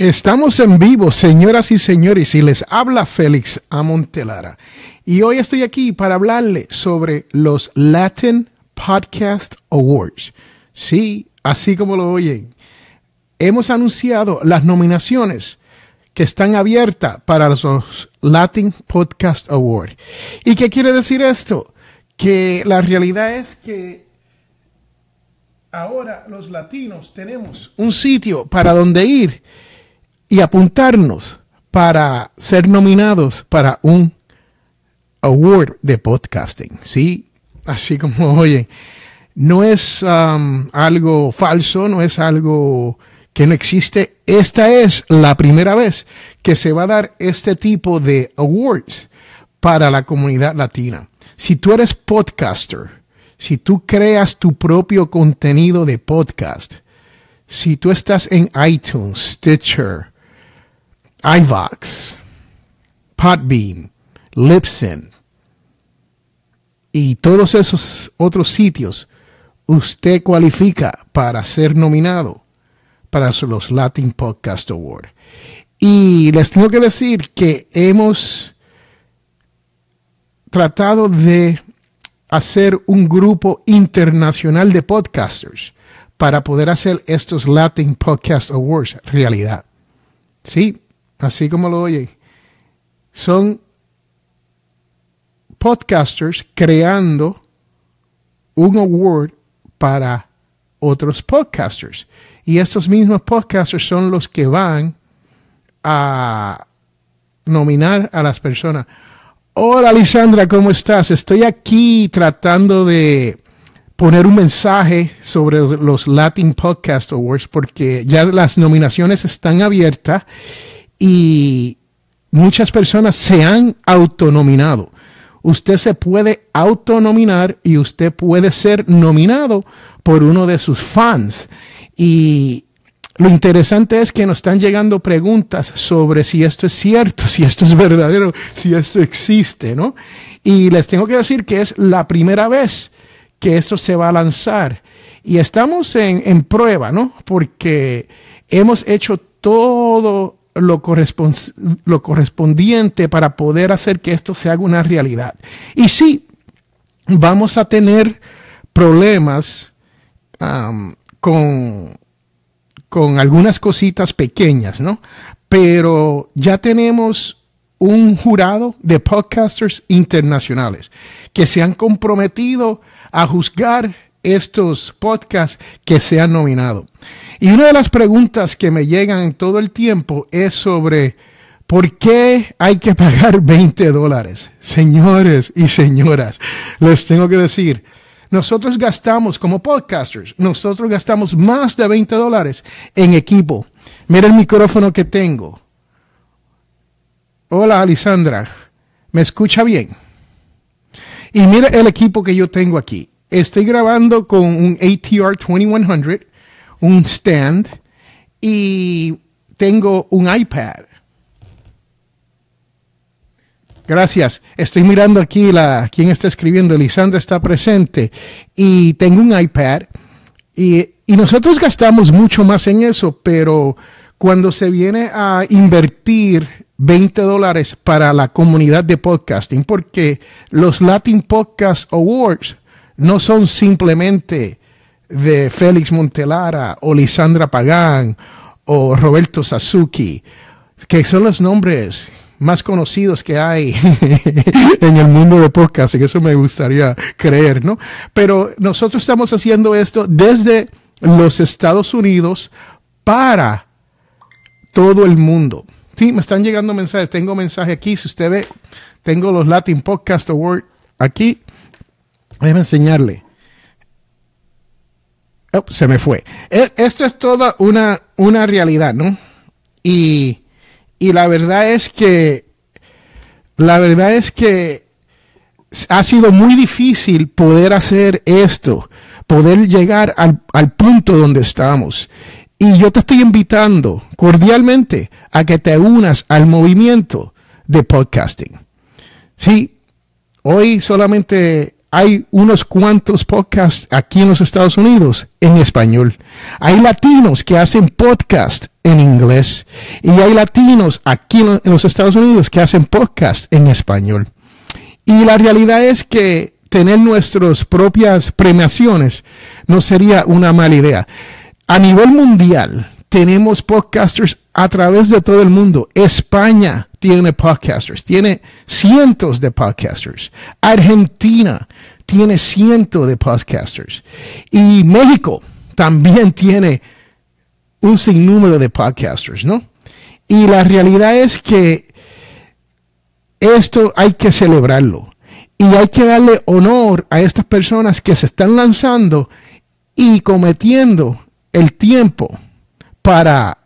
Estamos en vivo, señoras y señores, y les habla Félix Amontelara. Y hoy estoy aquí para hablarle sobre los Latin Podcast Awards. Sí, así como lo oyen. Hemos anunciado las nominaciones que están abiertas para los Latin Podcast Awards. ¿Y qué quiere decir esto? Que la realidad es que ahora los latinos tenemos un sitio para donde ir y apuntarnos para ser nominados para un award de podcasting. Sí, así como oye, no es um, algo falso, no es algo que no existe. Esta es la primera vez que se va a dar este tipo de awards para la comunidad latina. Si tú eres podcaster, si tú creas tu propio contenido de podcast, si tú estás en iTunes, Stitcher, iVox, Podbean, Libsyn y todos esos otros sitios, usted cualifica para ser nominado para los Latin Podcast Award. Y les tengo que decir que hemos tratado de hacer un grupo internacional de podcasters para poder hacer estos Latin Podcast Awards realidad. Sí, así como lo oye, son podcasters creando un award para otros podcasters. Y estos mismos podcasters son los que van a nominar a las personas. Hola Lisandra, ¿cómo estás? Estoy aquí tratando de poner un mensaje sobre los Latin Podcast Awards porque ya las nominaciones están abiertas y muchas personas se han autonominado. Usted se puede autonominar y usted puede ser nominado por uno de sus fans. Y lo interesante es que nos están llegando preguntas sobre si esto es cierto, si esto es verdadero, si esto existe, ¿no? Y les tengo que decir que es la primera vez que esto se va a lanzar. Y estamos en, en prueba, ¿no? Porque hemos hecho todo lo, lo correspondiente para poder hacer que esto se haga una realidad. Y sí, vamos a tener problemas con, con algunas cositas pequeñas, ¿no? Pero ya tenemos un jurado de podcasters internacionales que se han comprometido a juzgar estos podcasts que se han nominado. Y una de las preguntas que me llegan todo el tiempo es sobre por qué hay que pagar 20 dólares. Señores y señoras, les tengo que decir, nosotros gastamos como podcasters, nosotros gastamos más de 20 dólares en equipo. Mira el micrófono que tengo. Hola, Alisandra. ¿Me escucha bien? Y mira el equipo que yo tengo aquí. Estoy grabando con un ATR 2100 un stand y tengo un iPad. Gracias. Estoy mirando aquí la quien está escribiendo. Lisandra está presente y tengo un iPad y, y nosotros gastamos mucho más en eso, pero cuando se viene a invertir 20 dólares para la comunidad de podcasting, porque los Latin Podcast Awards no son simplemente de Félix Montelara o Lisandra Pagán o Roberto Sasuki, que son los nombres más conocidos que hay en el mundo de podcast, y eso me gustaría creer, ¿no? Pero nosotros estamos haciendo esto desde los Estados Unidos para todo el mundo. Sí, me están llegando mensajes, tengo mensaje aquí, si usted ve, tengo los Latin Podcast Award aquí, déjeme enseñarle. Oh, se me fue. E, esto es toda una, una realidad, ¿no? Y, y la verdad es que, la verdad es que ha sido muy difícil poder hacer esto, poder llegar al, al punto donde estamos. Y yo te estoy invitando cordialmente a que te unas al movimiento de podcasting. Sí, hoy solamente hay unos cuantos podcasts aquí en los Estados Unidos en español. Hay latinos que hacen podcast en inglés y hay latinos aquí en los Estados Unidos que hacen podcast en español. Y la realidad es que tener nuestras propias premiaciones no sería una mala idea. A nivel mundial, tenemos podcasters a través de todo el mundo. España tiene podcasters, tiene cientos de podcasters. Argentina tiene cientos de podcasters. Y México también tiene un sinnúmero de podcasters, ¿no? Y la realidad es que esto hay que celebrarlo. Y hay que darle honor a estas personas que se están lanzando y cometiendo el tiempo para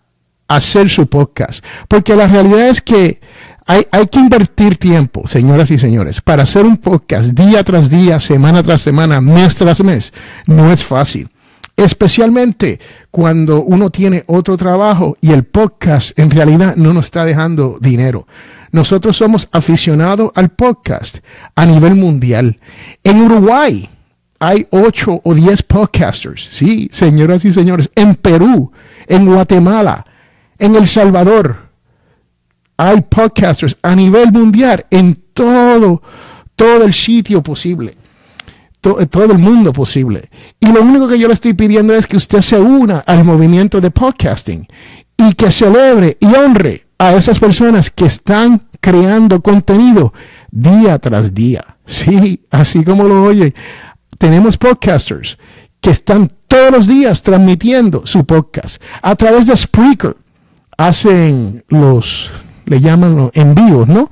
hacer su podcast. Porque la realidad es que hay, hay, que invertir tiempo, señoras y señores, para hacer un podcast día tras día, semana tras semana, mes tras mes. No es fácil. Especialmente cuando uno tiene otro trabajo y el podcast en realidad no nos está dejando dinero. Nosotros somos aficionados al podcast a nivel mundial. En Uruguay hay ocho o diez podcasters. Sí, señoras y señores. En Perú, en Guatemala, en El Salvador, hay podcasters a nivel mundial en todo, todo el sitio posible, todo el mundo posible. Y lo único que yo le estoy pidiendo es que usted se una al movimiento de podcasting y que celebre y honre a esas personas que están creando contenido día tras día. Sí, así como lo oye. Tenemos podcasters que están todos los días transmitiendo su podcast a través de Spreaker. Hacen los, le llaman los envíos, ¿no?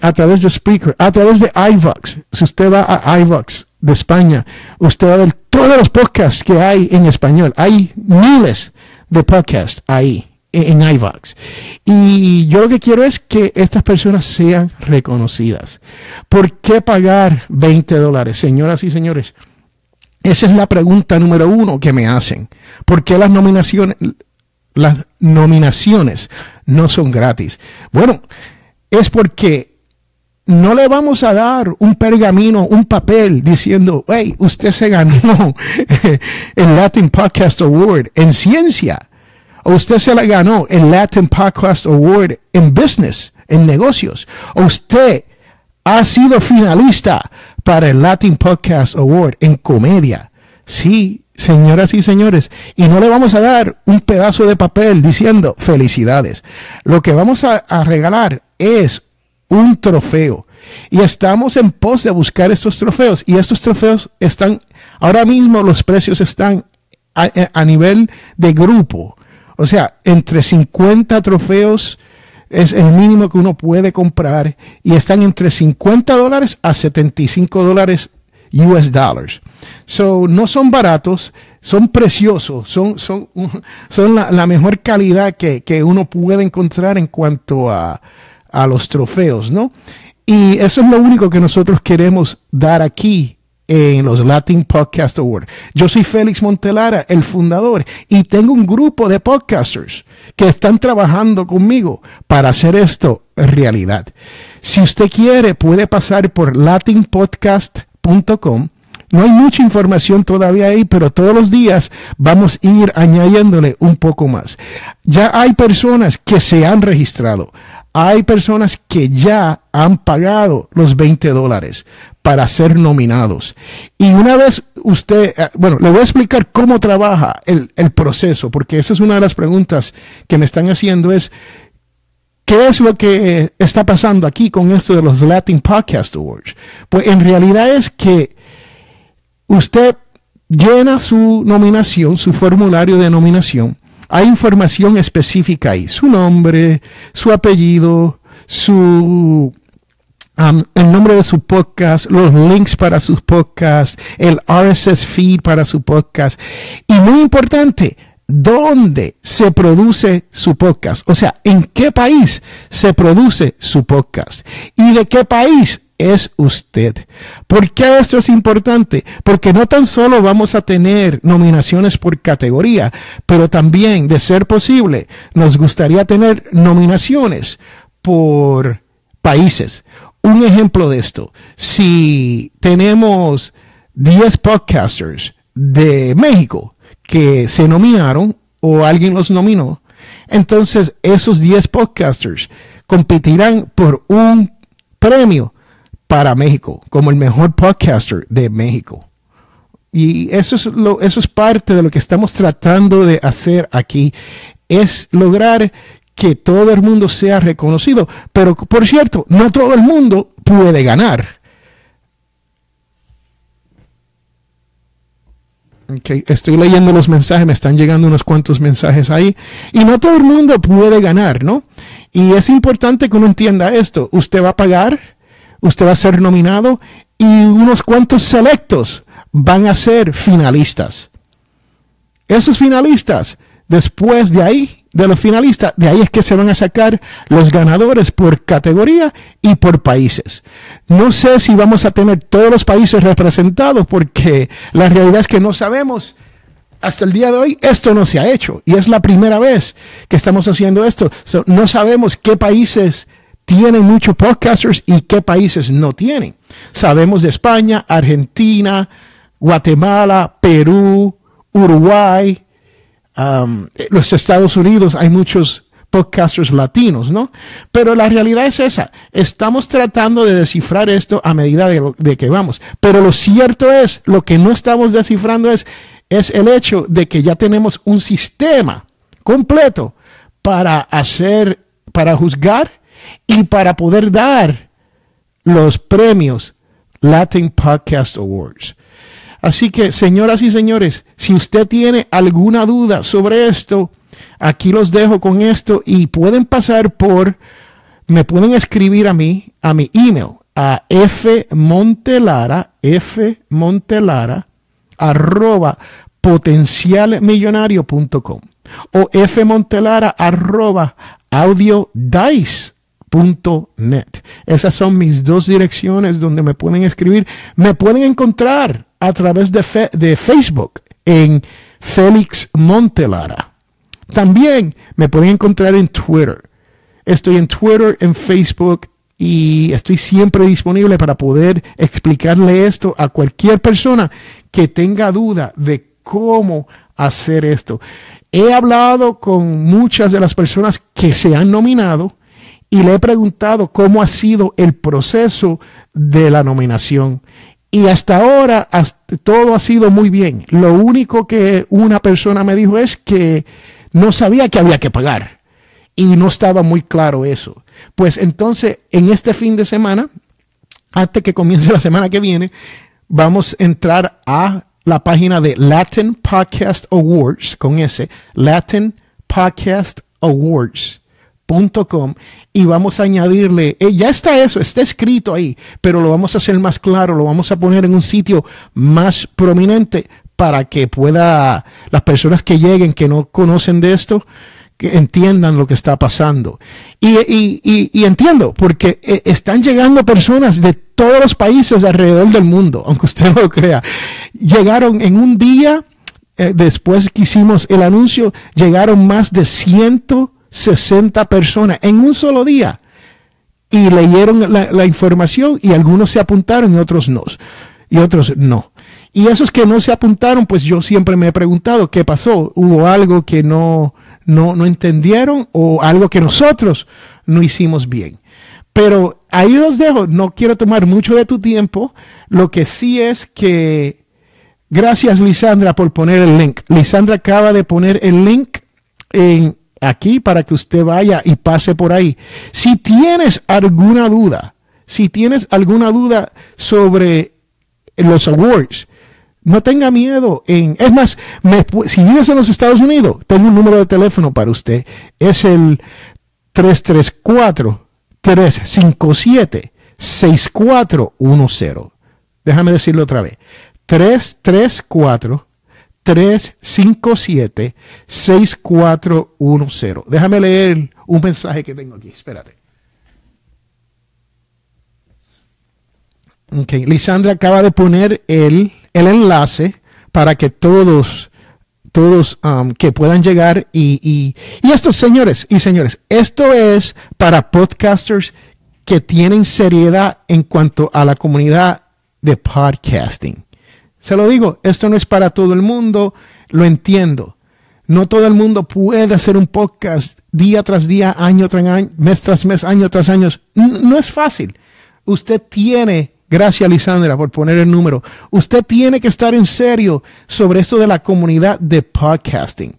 a través de Spreaker, a través de iVox. Si usted va a iVox de España, usted va a ver todos los podcasts que hay en español. Hay miles de podcasts ahí en iVox. Y yo lo que quiero es que estas personas sean reconocidas. ¿Por qué pagar 20 dólares, señoras y señores? Esa es la pregunta número uno que me hacen. ¿Por qué las nominaciones, las nominaciones no son gratis? Bueno, es porque no le vamos a dar un pergamino, un papel diciendo, hey, usted se ganó el Latin Podcast Award en ciencia. O usted se la ganó el Latin Podcast Award en business, en negocios. O usted ha sido finalista para el Latin Podcast Award en comedia. Sí, señoras y señores, y no le vamos a dar un pedazo de papel diciendo felicidades. Lo que vamos a, regalar es un trofeo. Y estamos en pos de buscar estos trofeos. Y estos trofeos están, ahora mismo los precios están a, nivel de grupo. O sea, entre 50 trofeos es el mínimo que uno puede comprar y están entre 50 dólares a 75 dólares US dollars. So, no son baratos, son preciosos, son, son, son la, mejor calidad que, que, uno puede encontrar en cuanto a, a los trofeos, ¿no? Y eso es lo único que nosotros queremos dar aquí en los Latin Podcast Awards. Yo soy Félix Montelara, el fundador, y tengo un grupo de podcasters que están trabajando conmigo para hacer esto realidad. Si usted quiere, puede pasar por No hay mucha información todavía ahí, pero todos los días vamos a ir añadiéndole un poco más. Ya hay personas que se han registrado hay personas que ya han pagado los 20 dólares para ser nominados. Y una vez usted, eh, bueno, le voy a explicar cómo trabaja el, proceso, porque esa es una de las preguntas que me están haciendo es, ¿qué es lo que está pasando aquí con esto de los Latin Podcast Awards? Pues en realidad es que usted llena su nominación, su formulario de nominación, hay información específica ahí, su nombre, su apellido, su el nombre de su podcast, los links para sus podcasts, el RSS feed para su podcast. Y muy importante, dónde se produce su podcast, o sea, en qué país se produce su podcast y de qué país es usted. ¿Por qué esto es importante? Porque no tan solo vamos a tener nominaciones por categoría, pero también, de ser posible, nos gustaría tener nominaciones por países. un ejemplo de esto. Si tenemos 10 podcasters de México que se nominaron o alguien los nominó, entonces esos 10 podcasters competirán por un premio para México como el mejor podcaster de México. Y eso es, lo, eso es parte de lo que estamos tratando de hacer aquí, es lograr que todo el mundo sea reconocido. Pero, por cierto, no todo el mundo puede ganar. Estoy leyendo los mensajes, me están llegando unos cuantos mensajes ahí. Y no todo el mundo puede ganar, ¿no? Y es importante que uno entienda esto. Usted va a pagar, usted va a ser nominado y unos cuantos selectos van a ser finalistas. Esos finalistas, después de ahí, de los finalistas, de ahí es que se van a sacar los ganadores por categoría y por países. No sé si vamos a tener todos los países representados porque la realidad es que no sabemos. Hasta el día de hoy esto no se ha hecho y es la primera vez que estamos haciendo esto. no sabemos qué países tienen muchos podcasters y qué países no tienen. Sabemos de España, Argentina, Guatemala, Perú, Uruguay, Um, los Estados Unidos hay muchos podcasters latinos, ¿no? Pero la realidad es esa. Estamos tratando de descifrar esto a medida de, que vamos. Pero lo cierto es, lo que no estamos descifrando es, es el hecho de que ya tenemos un sistema completo para hacer, para juzgar y para poder dar los premios Latin Podcast Awards. Así que, señoras y señores, si usted tiene alguna duda sobre esto, aquí los dejo con esto y pueden pasar por, me pueden escribir a mí, a mi email, a fmontelara, fmontelara, arroba potencialmillonario.com o fmontelara arroba audiodice.net. Esas son mis dos direcciones donde me pueden escribir. Me pueden encontrar a través de, de Facebook en Félix Montelara. También me pueden encontrar en Twitter. Estoy en Twitter, en Facebook y estoy siempre disponible para poder explicarle esto a cualquier persona que tenga duda de cómo hacer esto. He hablado con muchas de las personas que se han nominado y le he preguntado cómo ha sido el proceso de la nominación. Y hasta ahora todo ha sido muy bien. Lo único que una persona me dijo es que no sabía que había que pagar. Y no estaba muy claro eso. Pues entonces, en este fin de semana, antes que comience la semana que viene, vamos a entrar a la página de Latin Podcast Awards, con ese, Latin Podcast Awards Com, y vamos a añadirle, eh, ya está eso, está escrito ahí, pero lo vamos a hacer más claro, lo vamos a poner en un sitio más prominente para que pueda las personas que lleguen, que no conocen de esto, que entiendan lo que está pasando. Y, y, entiendo, porque eh, están llegando personas de todos los países alrededor del mundo, aunque usted no lo crea. Llegaron en un día, eh, después que hicimos el anuncio, llegaron más de ciento 60 personas en un solo día y leyeron la, información y algunos se apuntaron y otros no. Y otros no. Y esos que no se apuntaron, pues yo siempre me he preguntado qué pasó. ¿Hubo algo que no, no, no entendieron o algo que nosotros no hicimos bien? Pero ahí los dejo. No quiero tomar mucho de tu tiempo. Lo que sí es que gracias Lisandra por poner el link. Lisandra acaba de poner el link en aquí para que usted vaya y pase por ahí. Si tienes alguna duda, si tienes alguna duda sobre los awards, no tenga miedo. Es más, si vives en los Estados Unidos, tengo un número de teléfono para usted. Es el 334-357-6410. Déjame decirlo otra vez. 334 357-6410. Déjame leer un mensaje que tengo aquí. Espérate. Okay. Lisandra acaba de poner el, el enlace para que todos, todos um, que puedan llegar y, y, y estos señores y señores, esto es para podcasters que tienen seriedad en cuanto a la comunidad de podcasting. Se lo digo, esto no es para todo el mundo, lo entiendo. No todo el mundo puede hacer un podcast día tras día, año tras año, mes tras mes, año tras año. No es fácil. Usted tiene, gracias Lisandra por poner el número, usted tiene que estar en serio sobre esto de la comunidad de podcasting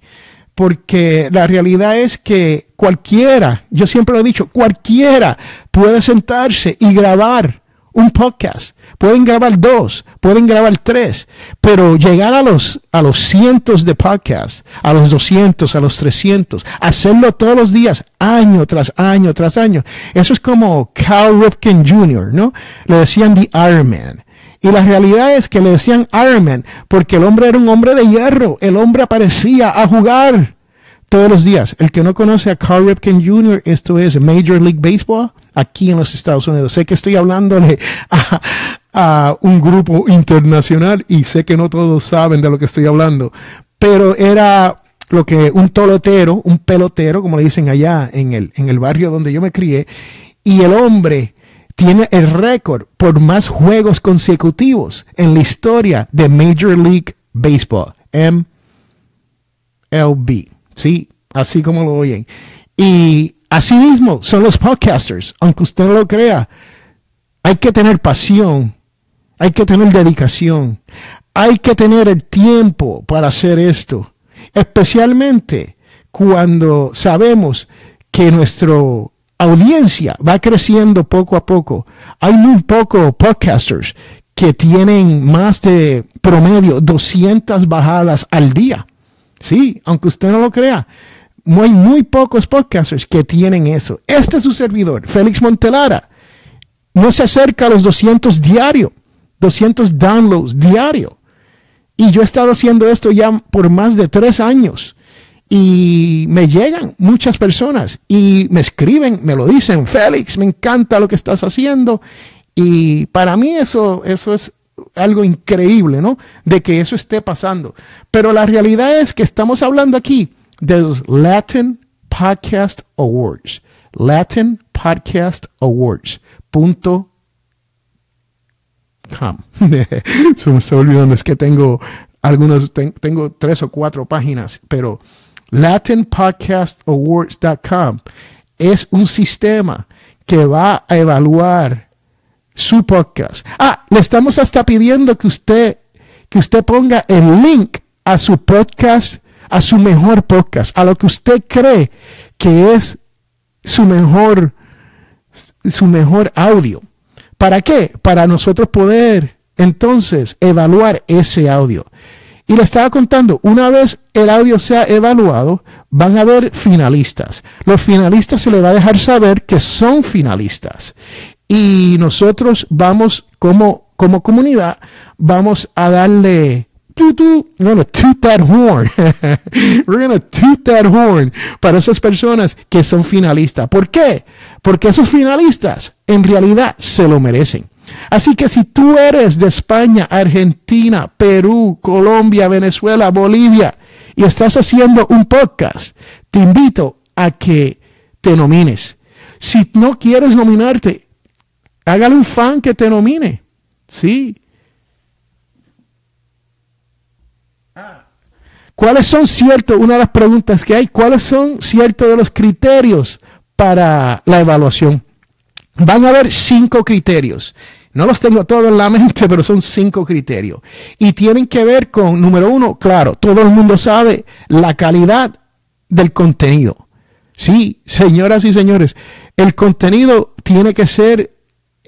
porque la realidad es que cualquiera, yo siempre lo he dicho, cualquiera puede sentarse y grabar un podcast. Pueden grabar dos, pueden grabar tres, pero llegar a los, a los cientos de podcasts, a los 200, a los 300, hacerlo todos los días, año tras año tras año. Eso es como Cal Ripken Jr., ¿no? Le decían The Iron Man. Y la realidad es que le decían Iron Man porque el hombre era un hombre de hierro. El hombre aparecía a jugar todos los días. El que no conoce a Carl Ripken Jr., esto es Major League Baseball aquí en los Estados Unidos. Sé que estoy hablándole a, un grupo internacional y sé que no todos saben de lo que estoy hablando, pero era lo que un tolotero, un pelotero, como le dicen allá en el, en el barrio donde yo me crié, y el hombre tiene el récord por más juegos consecutivos en la historia de Major League Baseball, MLB. Sí, así como lo oyen. Y así mismo son los podcasters, aunque usted no lo crea. Hay que tener pasión, hay que tener dedicación, hay que tener el tiempo para hacer esto, especialmente cuando sabemos que nuestro audiencia va creciendo poco a poco. Hay muy pocos podcasters que tienen más de promedio 200 bajadas al día. Sí, aunque usted no lo crea. Hay muy pocos podcasters que tienen eso. Este es su servidor, Félix Montelara. No se acerca a los 200 diario, 200 downloads diario. Y yo he estado haciendo esto ya por más de tres años y me llegan muchas personas y me escriben, me lo dicen, Félix, me encanta lo que estás haciendo. Y para mí eso, eso es algo increíble, ¿no? De que eso esté pasando. Pero la realidad es que estamos hablando aquí de los Latin Podcast Awards. Latin Podcast Awards. Punto Se me está olvidando, es que tengo algunos, tengo tres o cuatro páginas, pero LatinPodcastAwards.com es un sistema que va a evaluar su podcast. Ah, le estamos hasta pidiendo que usted, que usted ponga el link a su podcast, a su mejor podcast, a lo que usted cree que es su mejor, su mejor audio. ¿Para qué? Para nosotros poder entonces evaluar ese audio. Y le estaba contando, una vez el audio sea evaluado, van a haber finalistas. Los finalistas se les va a dejar saber que son finalistas. Y nosotros vamos como, como comunidad, vamos a darle we're gonna toot that horn. we're gonna toot that horn para esas personas que son finalistas. ¿Por qué? Porque esos finalistas en realidad se lo merecen. Así que si tú eres de España, Argentina, Perú, Colombia, Venezuela, Bolivia y estás haciendo un podcast, te invito a que te nomines. Si no quieres nominarte, hágale un fan que te nomine. Sí. ¿Cuáles son ciertos? Una de las preguntas que hay, ¿cuáles son ciertos de los criterios para la evaluación? Van a haber cinco criterios. No los tengo todos en la mente, pero son cinco criterios. Y tienen que ver con, número uno, claro, todo el mundo sabe la calidad del contenido. Sí, señoras y señores, el contenido tiene que ser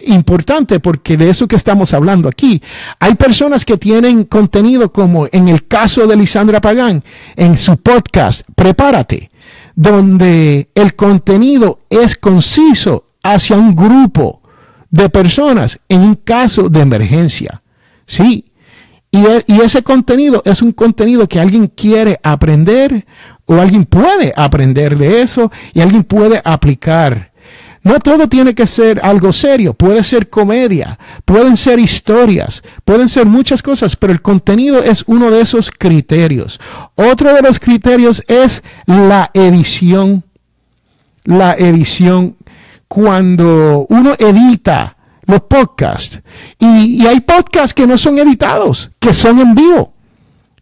importante porque de eso que estamos hablando aquí. Hay personas que tienen contenido como en el caso de Lisandra Pagán, en su podcast, Prepárate, donde el contenido es conciso hacia un grupo de personas en un caso de emergencia. Sí. Y, e, y, ese contenido es un contenido que alguien quiere aprender o alguien puede aprender de eso y alguien puede aplicar. No todo tiene que ser algo serio, puede ser comedia, pueden ser historias, pueden ser muchas cosas, pero el contenido es uno de esos criterios. Otro de los criterios es la edición. La edición cuando uno edita los podcasts. Y, hay podcasts que no son editados, que son en vivo.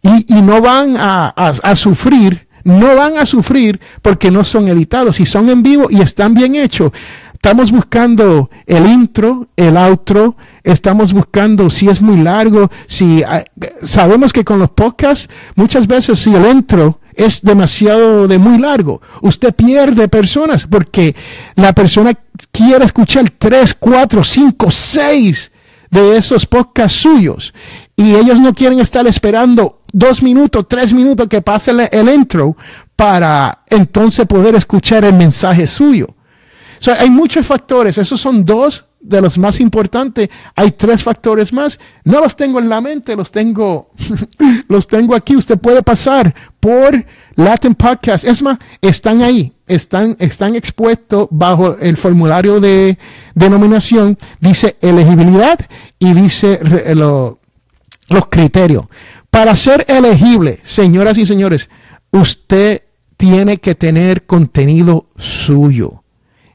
Y, no van a, sufrir, no van a sufrir porque no son editados. Si son en vivo y están bien hechos, estamos buscando el intro, el outro, estamos buscando si es muy largo, si ah, sabemos que con los podcasts muchas veces si el intro es demasiado de muy largo. Usted pierde personas porque la persona quiere escuchar tres, cuatro, cinco, seis de esos podcasts suyos y ellos no quieren estar esperando dos minutos, tres minutos que pase el, intro para entonces poder escuchar el mensaje suyo. hay muchos factores, esos son dos de los más importantes. Hay tres factores más. No los tengo en la mente, los tengo, los tengo aquí. Usted puede pasar por Latin Podcast. Es más, están ahí, están, están expuestos bajo el formulario de denominación. Dice elegibilidad y dice los criterios. Para ser elegible, señoras y señores, usted tiene que tener contenido suyo.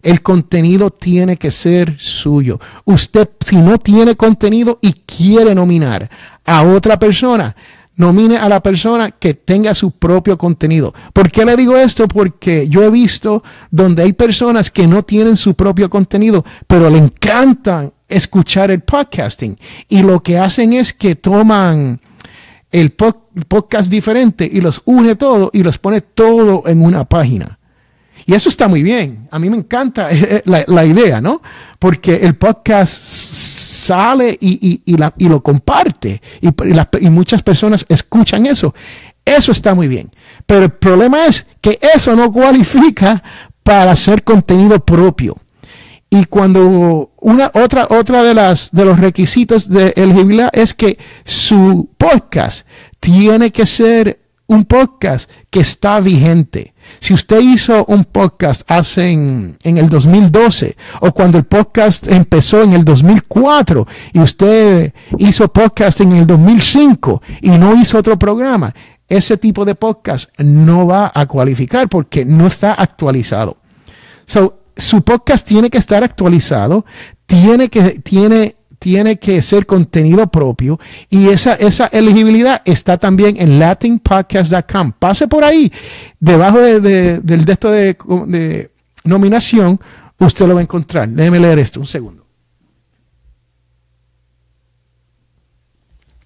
El contenido tiene que ser suyo. Usted, si no tiene contenido y quiere nominar a otra persona, nomine a la persona que tenga su propio contenido. ¿Por qué le digo esto? Porque yo he visto donde hay personas que no tienen su propio contenido, pero le encantan escuchar el podcasting. Y lo que hacen es que toman el podcast diferente y los une todo y los pone todo en una página. Y eso está muy bien. A mí me encanta eh, eh, la, idea, ¿no? Porque el podcast sale y, lo comparte y, muchas personas escuchan eso. Eso está muy bien. Pero el problema es que eso no cualifica para hacer contenido propio. Y cuando una otra otra de las de los requisitos de elegibilidad es que su podcast tiene que ser un podcast que está vigente. Si usted hizo un podcast hace en, el 2012 o cuando el podcast empezó en el 2004 y usted hizo podcast en el 2005 y no hizo otro programa, ese tipo de podcast no va a cualificar porque no está actualizado. So, su podcast tiene que estar actualizado, tiene que, tiene tiene que ser contenido propio y esa, esa elegibilidad está también en latinpodcast.com. Pase por ahí, debajo del texto de, de nominación, usted lo va a encontrar. Déjeme leer esto, un segundo.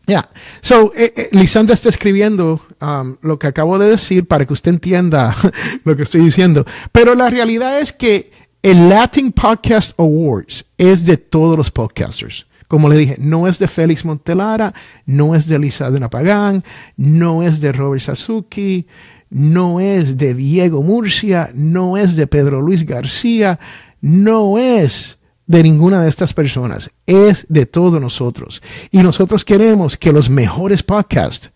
Ya, so eh, eh, Lisandra está escribiendo um, lo que acabo de decir para que usted entienda lo que estoy diciendo. Pero la realidad es que el Latin Podcast Awards es de todos los podcasters. Como le dije, no es de Félix Montelara, no es de Lisa de Napagán, no es de Robert Sasuki, no es de Diego Murcia, no es de Pedro Luis García, no es de ninguna de estas personas, es de todos nosotros. Y nosotros queremos que los mejores podcasts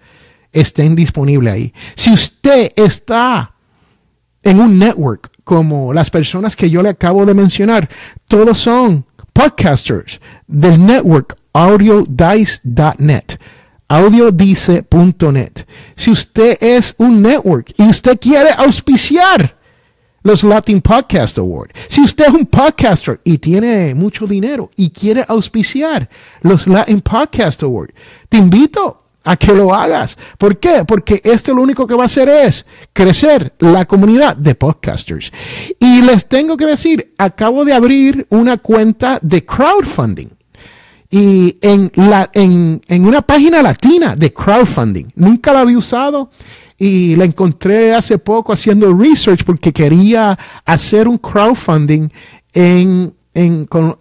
estén disponibles ahí. Si usted está en un network como las personas que yo le acabo de mencionar, todos son podcasters del network audiodice.net audiodice.net. Si usted es un network y usted quiere auspiciar los Latin Podcast Award, si usted es un podcaster y tiene mucho dinero y quiere auspiciar los Latin Podcast Award, te invito a que lo hagas. ¿Por qué? Porque esto lo único que va a hacer es crecer la comunidad de podcasters. Y les tengo que decir, acabo de abrir una cuenta de crowdfunding. Y en, la, en, una página latina de crowdfunding. Nunca la había usado y la encontré hace poco haciendo research porque quería hacer un crowdfunding en, con,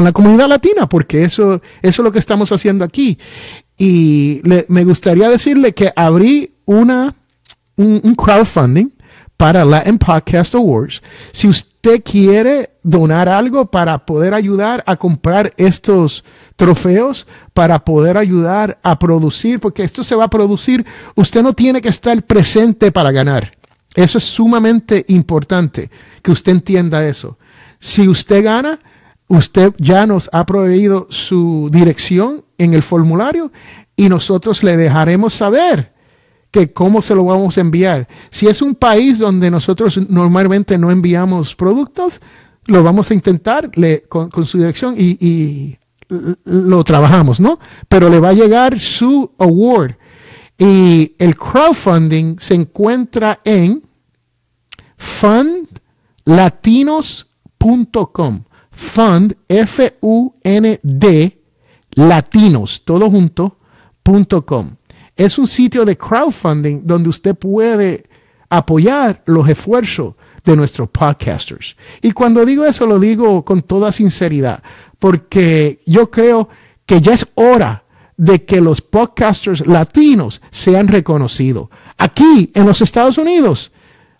la comunidad latina, porque eso, eso es lo que estamos haciendo aquí. Y me gustaría decirle que abrí una, un, crowdfunding para Latin Podcast Awards. Si usted quiere donar algo para poder ayudar a comprar estos trofeos, para poder ayudar a producir, porque esto se va a producir, usted no tiene que estar presente para ganar. Eso es sumamente importante que usted entienda eso. Si usted gana, usted ya nos ha proveído su dirección en el formulario y nosotros le dejaremos saber que cómo se lo vamos a enviar. Si es un país donde nosotros normalmente no enviamos productos, lo vamos a intentar con, su dirección y, lo trabajamos, ¿no? Pero le va a llegar su award. Y el crowdfunding se encuentra en fundlatinos.com. Fund, F-U-N-D, latinos, todo junto, .com. Es un sitio de crowdfunding donde usted puede apoyar los esfuerzos de nuestros podcasters. Y cuando digo eso lo digo con toda sinceridad, porque yo creo que ya es hora de que los podcasters latinos sean reconocidos. Aquí en los Estados Unidos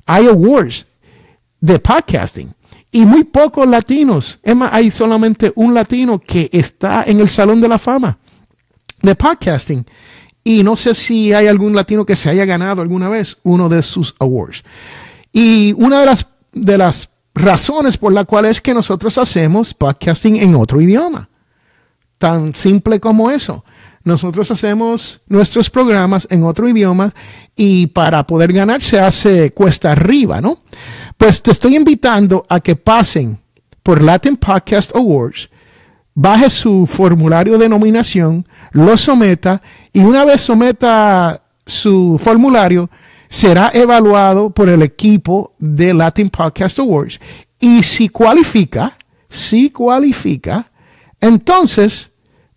hay awards de podcasting y muy pocos latinos. Es más, hay solamente un latino que está en el Salón de la Fama de podcasting. Y no sé si hay algún latino que se haya ganado alguna vez uno de sus awards. Y una de las, de las razones por la cual es que nosotros hacemos podcasting en otro idioma. Tan simple como eso. Nosotros hacemos nuestros programas en otro idioma y para poder ganar se hace cuesta arriba, ¿no? Pues te estoy invitando a que pasen por Latin Podcast Awards baje su formulario de nominación, lo someta y una vez someta su formulario, será evaluado por el equipo de Latin Podcast Awards. Y si cualifica, si cualifica, entonces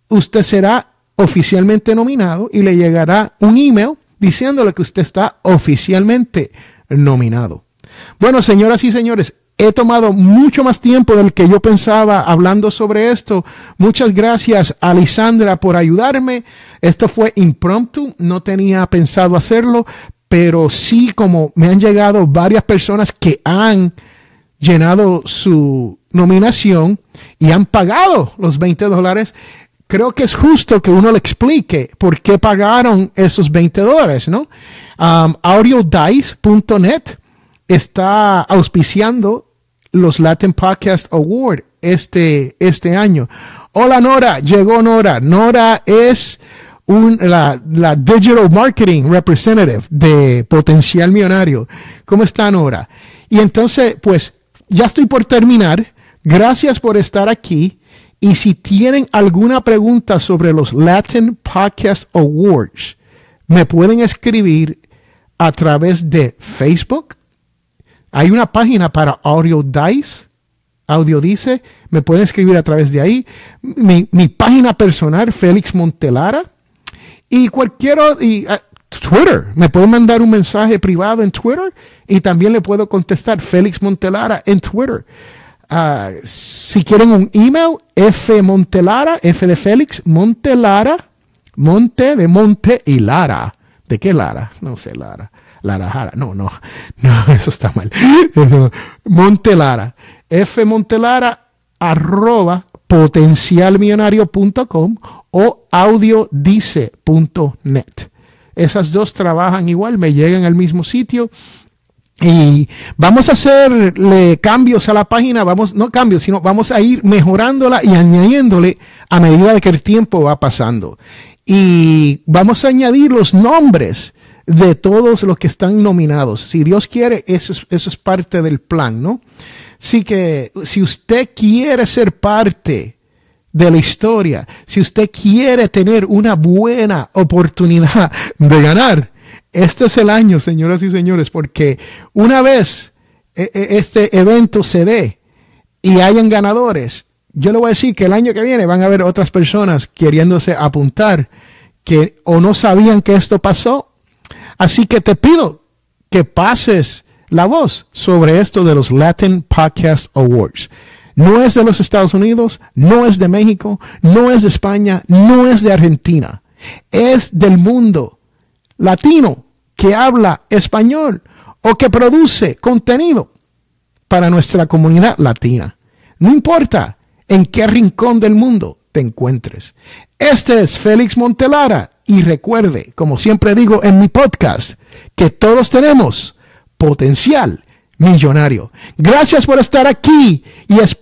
usted será oficialmente nominado y le llegará un email diciéndole que usted está oficialmente nominado. Bueno, señoras y señores, He tomado mucho más tiempo del que yo pensaba hablando sobre esto. Muchas gracias a Lisandra por ayudarme. Esto fue impromptu, no tenía pensado hacerlo, pero sí como me han llegado varias personas que han llenado su nominación y han pagado los 20 dólares, creo que es justo que uno le explique por qué pagaron esos 20 dólares, ¿no? Um, audiodice.net está auspiciando los Latin Podcast Award este, este año. Hola Nora, llegó Nora. Nora es la, la Digital Marketing Representative de Potencial Millonario. ¿Cómo está Nora? Y entonces, pues ya estoy por terminar. Gracias por estar aquí. Y si tienen alguna pregunta sobre los Latin Podcast Awards, me pueden escribir a través de Facebook, hay una página para Audio Dice, Audio Dice, me pueden escribir a través de ahí. Mi, página personal, Félix Montelara. Y cualquier uh, Twitter, me pueden mandar un mensaje privado en Twitter y también le puedo contestar Félix Montelara en Twitter. Uh, si quieren un email, F Montelara, F de Félix, Montelara, Monte de Monte y Lara. ¿De qué Lara? No sé, Lara. Lara Jara. No, no, no, eso está mal. Montelara. F Montelara arroba potencialmillonario.com o audiodice.net. Esas dos trabajan igual, me llegan al mismo sitio. Y vamos a hacerle cambios a la página, vamos, no cambios, sino vamos a ir mejorándola y añadiéndole a medida de que el tiempo va pasando. Y vamos a añadir los nombres de todos los que están nominados. Si Dios quiere, eso es, eso es parte del plan, ¿no? Así que si usted quiere ser parte de la historia, si usted quiere tener una buena oportunidad de ganar, este es el año, señoras y señores, porque una vez e, e, este evento se dé y hayan ganadores, yo le voy a decir que el año que viene van a haber otras personas queriéndose apuntar que o no sabían que esto pasó Así que te pido que pases la voz sobre esto de los Latin Podcast Awards. No es de los Estados Unidos, no es de México, no es de España, no es de Argentina. Es del mundo latino que habla español o que produce contenido para nuestra comunidad latina. No importa en qué rincón del mundo te encuentres. Este es Félix Montelara y recuerde, como siempre digo en mi podcast, que todos tenemos potencial millonario. Gracias por estar aquí y espero